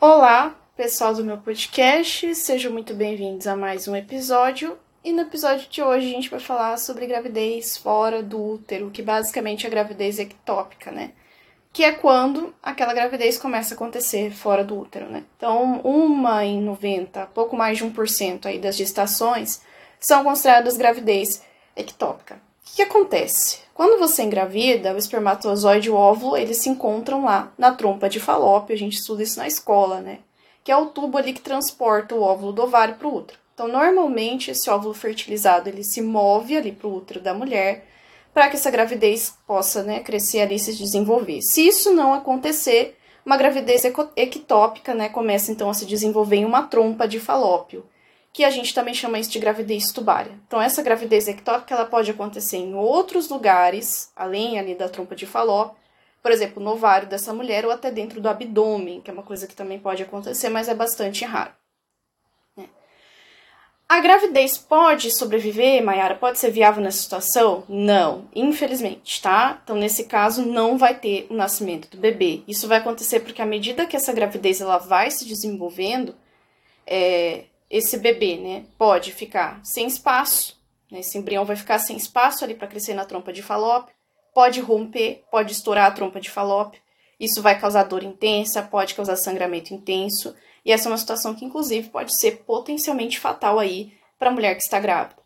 Olá, pessoal do meu podcast, sejam muito bem-vindos a mais um episódio. E no episódio de hoje a gente vai falar sobre gravidez fora do útero, que basicamente é a gravidez ectópica, né? Que é quando aquela gravidez começa a acontecer fora do útero, né? Então, uma em 90, pouco mais de 1% aí das gestações são consideradas gravidez ectópica. Que acontece? Quando você engravida, o espermatozoide e o óvulo, eles se encontram lá na trompa de falópio, a gente estuda isso na escola, né? Que é o tubo ali que transporta o óvulo do ovário para o útero. Então, normalmente, esse óvulo fertilizado, ele se move ali para o útero da mulher, para que essa gravidez possa né, crescer ali e se desenvolver. Se isso não acontecer, uma gravidez ectópica né, começa então a se desenvolver em uma trompa de falópio que a gente também chama isso de gravidez tubária. Então, essa gravidez ectópica ela pode acontecer em outros lugares, além ali da trompa de faló, por exemplo, no ovário dessa mulher ou até dentro do abdômen, que é uma coisa que também pode acontecer, mas é bastante raro. Né? A gravidez pode sobreviver, Mayara? Pode ser viável nessa situação? Não, infelizmente, tá? Então, nesse caso, não vai ter o nascimento do bebê. Isso vai acontecer porque à medida que essa gravidez ela vai se desenvolvendo, é, esse bebê, né, pode ficar sem espaço, né, esse embrião vai ficar sem espaço ali para crescer na trompa de falópio, pode romper, pode estourar a trompa de falópio, isso vai causar dor intensa, pode causar sangramento intenso, e essa é uma situação que inclusive pode ser potencialmente fatal aí para a mulher que está grávida.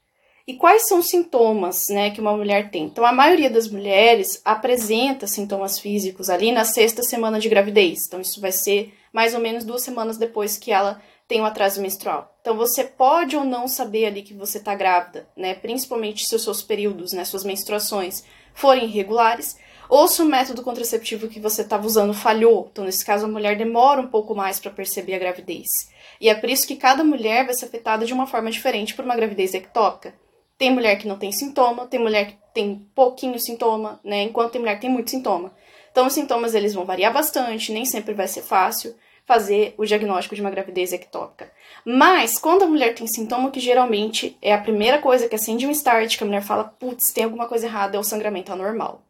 E quais são os sintomas, né, que uma mulher tem? Então, a maioria das mulheres apresenta sintomas físicos ali na sexta semana de gravidez. Então, isso vai ser mais ou menos duas semanas depois que ela tem um atraso menstrual. Então você pode ou não saber ali que você está grávida, né? Principalmente se os seus períodos, né, suas menstruações forem irregulares, ou se o método contraceptivo que você estava usando falhou. Então, nesse caso, a mulher demora um pouco mais para perceber a gravidez. E é por isso que cada mulher vai ser afetada de uma forma diferente por uma gravidez ectópica. Tem mulher que não tem sintoma, tem mulher que tem pouquinho sintoma, né? Enquanto tem mulher que tem muito sintoma. Então, os sintomas eles vão variar bastante, nem sempre vai ser fácil fazer o diagnóstico de uma gravidez ectópica. Mas, quando a mulher tem sintoma, que geralmente é a primeira coisa que acende um start, que a mulher fala, putz, tem alguma coisa errada, é o sangramento anormal,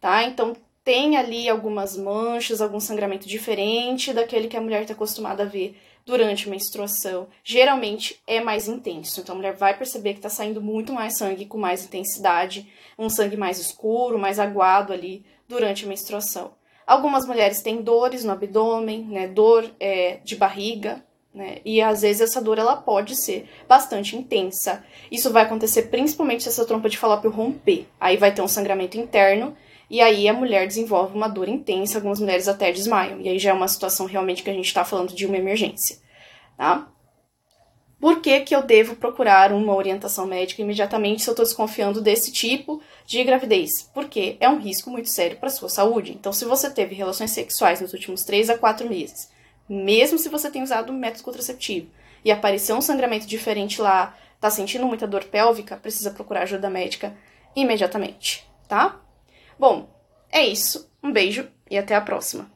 tá? Então, tem ali algumas manchas, algum sangramento diferente daquele que a mulher está acostumada a ver durante a menstruação. Geralmente é mais intenso, então a mulher vai perceber que está saindo muito mais sangue com mais intensidade, um sangue mais escuro, mais aguado ali durante a menstruação. Algumas mulheres têm dores no abdômen, né, dor é, de barriga, né, e às vezes essa dor ela pode ser bastante intensa. Isso vai acontecer principalmente se essa trompa de falópio romper. Aí vai ter um sangramento interno e aí a mulher desenvolve uma dor intensa, algumas mulheres até desmaiam. E aí já é uma situação realmente que a gente está falando de uma emergência, tá? Por que, que eu devo procurar uma orientação médica imediatamente se eu estou desconfiando desse tipo de gravidez? Porque é um risco muito sério para a sua saúde. Então, se você teve relações sexuais nos últimos 3 a 4 meses, mesmo se você tem usado método contraceptivo, e apareceu um sangramento diferente lá, tá sentindo muita dor pélvica, precisa procurar ajuda médica imediatamente, tá? Bom, é isso. Um beijo e até a próxima.